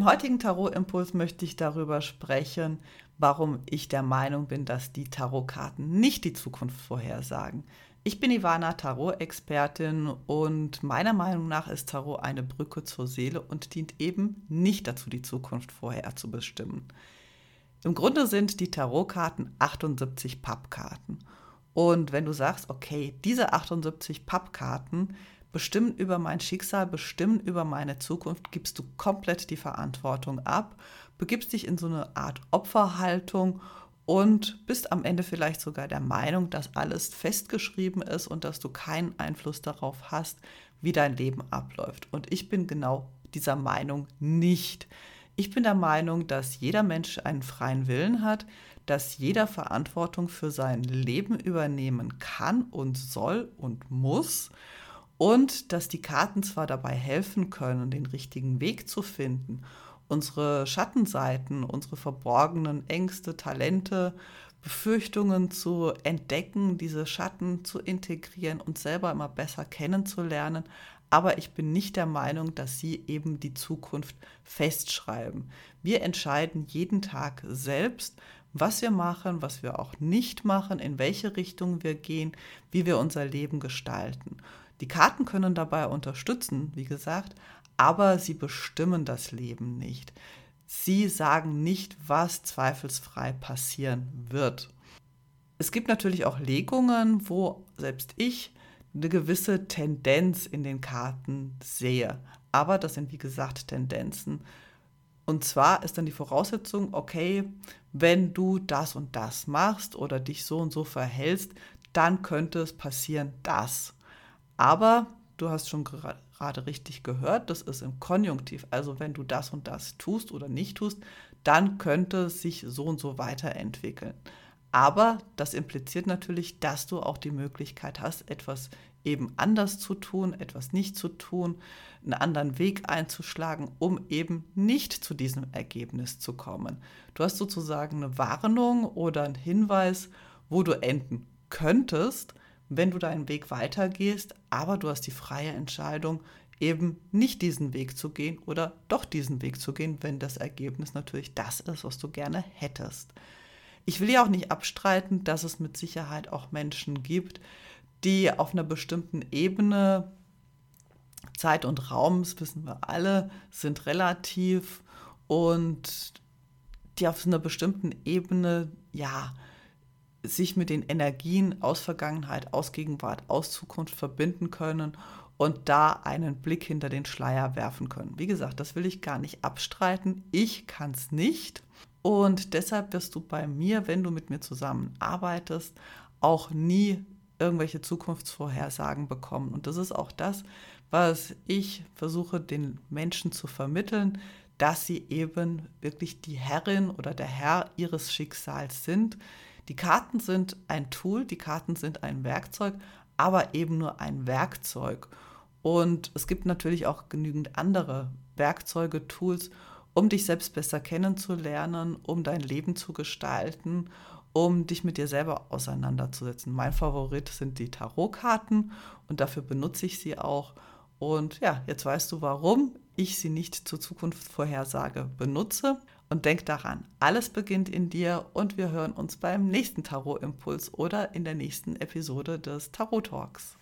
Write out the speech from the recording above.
Im heutigen Tarot-Impuls möchte ich darüber sprechen, warum ich der Meinung bin, dass die Tarotkarten nicht die Zukunft vorhersagen. Ich bin Ivana, Tarot-Expertin und meiner Meinung nach ist Tarot eine Brücke zur Seele und dient eben nicht dazu, die Zukunft vorherzubestimmen. Im Grunde sind die Tarotkarten 78 Pappkarten. Und wenn du sagst, okay, diese 78 Pappkarten bestimmen über mein Schicksal, bestimmen über meine Zukunft, gibst du komplett die Verantwortung ab, begibst dich in so eine Art Opferhaltung und bist am Ende vielleicht sogar der Meinung, dass alles festgeschrieben ist und dass du keinen Einfluss darauf hast, wie dein Leben abläuft. Und ich bin genau dieser Meinung nicht. Ich bin der Meinung, dass jeder Mensch einen freien Willen hat, dass jeder Verantwortung für sein Leben übernehmen kann und soll und muss und dass die Karten zwar dabei helfen können, den richtigen Weg zu finden, unsere Schattenseiten, unsere verborgenen Ängste, Talente, Befürchtungen zu entdecken, diese Schatten zu integrieren und selber immer besser kennenzulernen. Aber ich bin nicht der Meinung, dass sie eben die Zukunft festschreiben. Wir entscheiden jeden Tag selbst, was wir machen, was wir auch nicht machen, in welche Richtung wir gehen, wie wir unser Leben gestalten. Die Karten können dabei unterstützen, wie gesagt, aber sie bestimmen das Leben nicht. Sie sagen nicht, was zweifelsfrei passieren wird. Es gibt natürlich auch Legungen, wo selbst ich eine gewisse Tendenz in den Karten sehe. Aber das sind, wie gesagt, Tendenzen. Und zwar ist dann die Voraussetzung, okay, wenn du das und das machst oder dich so und so verhältst, dann könnte es passieren, das. Aber du hast schon gerade richtig gehört, das ist im Konjunktiv. Also wenn du das und das tust oder nicht tust, dann könnte es sich so und so weiterentwickeln. Aber das impliziert natürlich, dass du auch die Möglichkeit hast, etwas eben anders zu tun, etwas nicht zu tun, einen anderen Weg einzuschlagen, um eben nicht zu diesem Ergebnis zu kommen. Du hast sozusagen eine Warnung oder einen Hinweis, wo du enden könntest, wenn du deinen Weg weitergehst, aber du hast die freie Entscheidung, eben nicht diesen Weg zu gehen oder doch diesen Weg zu gehen, wenn das Ergebnis natürlich das ist, was du gerne hättest. Ich will ja auch nicht abstreiten, dass es mit Sicherheit auch Menschen gibt, die auf einer bestimmten Ebene, Zeit und Raum, das wissen wir alle, sind relativ und die auf einer bestimmten Ebene, ja, sich mit den Energien aus Vergangenheit, aus Gegenwart, aus Zukunft verbinden können und da einen Blick hinter den Schleier werfen können. Wie gesagt, das will ich gar nicht abstreiten. Ich kann es nicht. Und deshalb wirst du bei mir, wenn du mit mir zusammenarbeitest, auch nie irgendwelche Zukunftsvorhersagen bekommen. Und das ist auch das, was ich versuche den Menschen zu vermitteln, dass sie eben wirklich die Herrin oder der Herr ihres Schicksals sind, die Karten sind ein Tool, die Karten sind ein Werkzeug, aber eben nur ein Werkzeug. Und es gibt natürlich auch genügend andere Werkzeuge, Tools, um dich selbst besser kennenzulernen, um dein Leben zu gestalten, um dich mit dir selber auseinanderzusetzen. Mein Favorit sind die Tarotkarten und dafür benutze ich sie auch. Und ja, jetzt weißt du, warum ich sie nicht zur Zukunftsvorhersage benutze. Und denk daran, alles beginnt in dir und wir hören uns beim nächsten Tarot-Impuls oder in der nächsten Episode des Tarot Talks.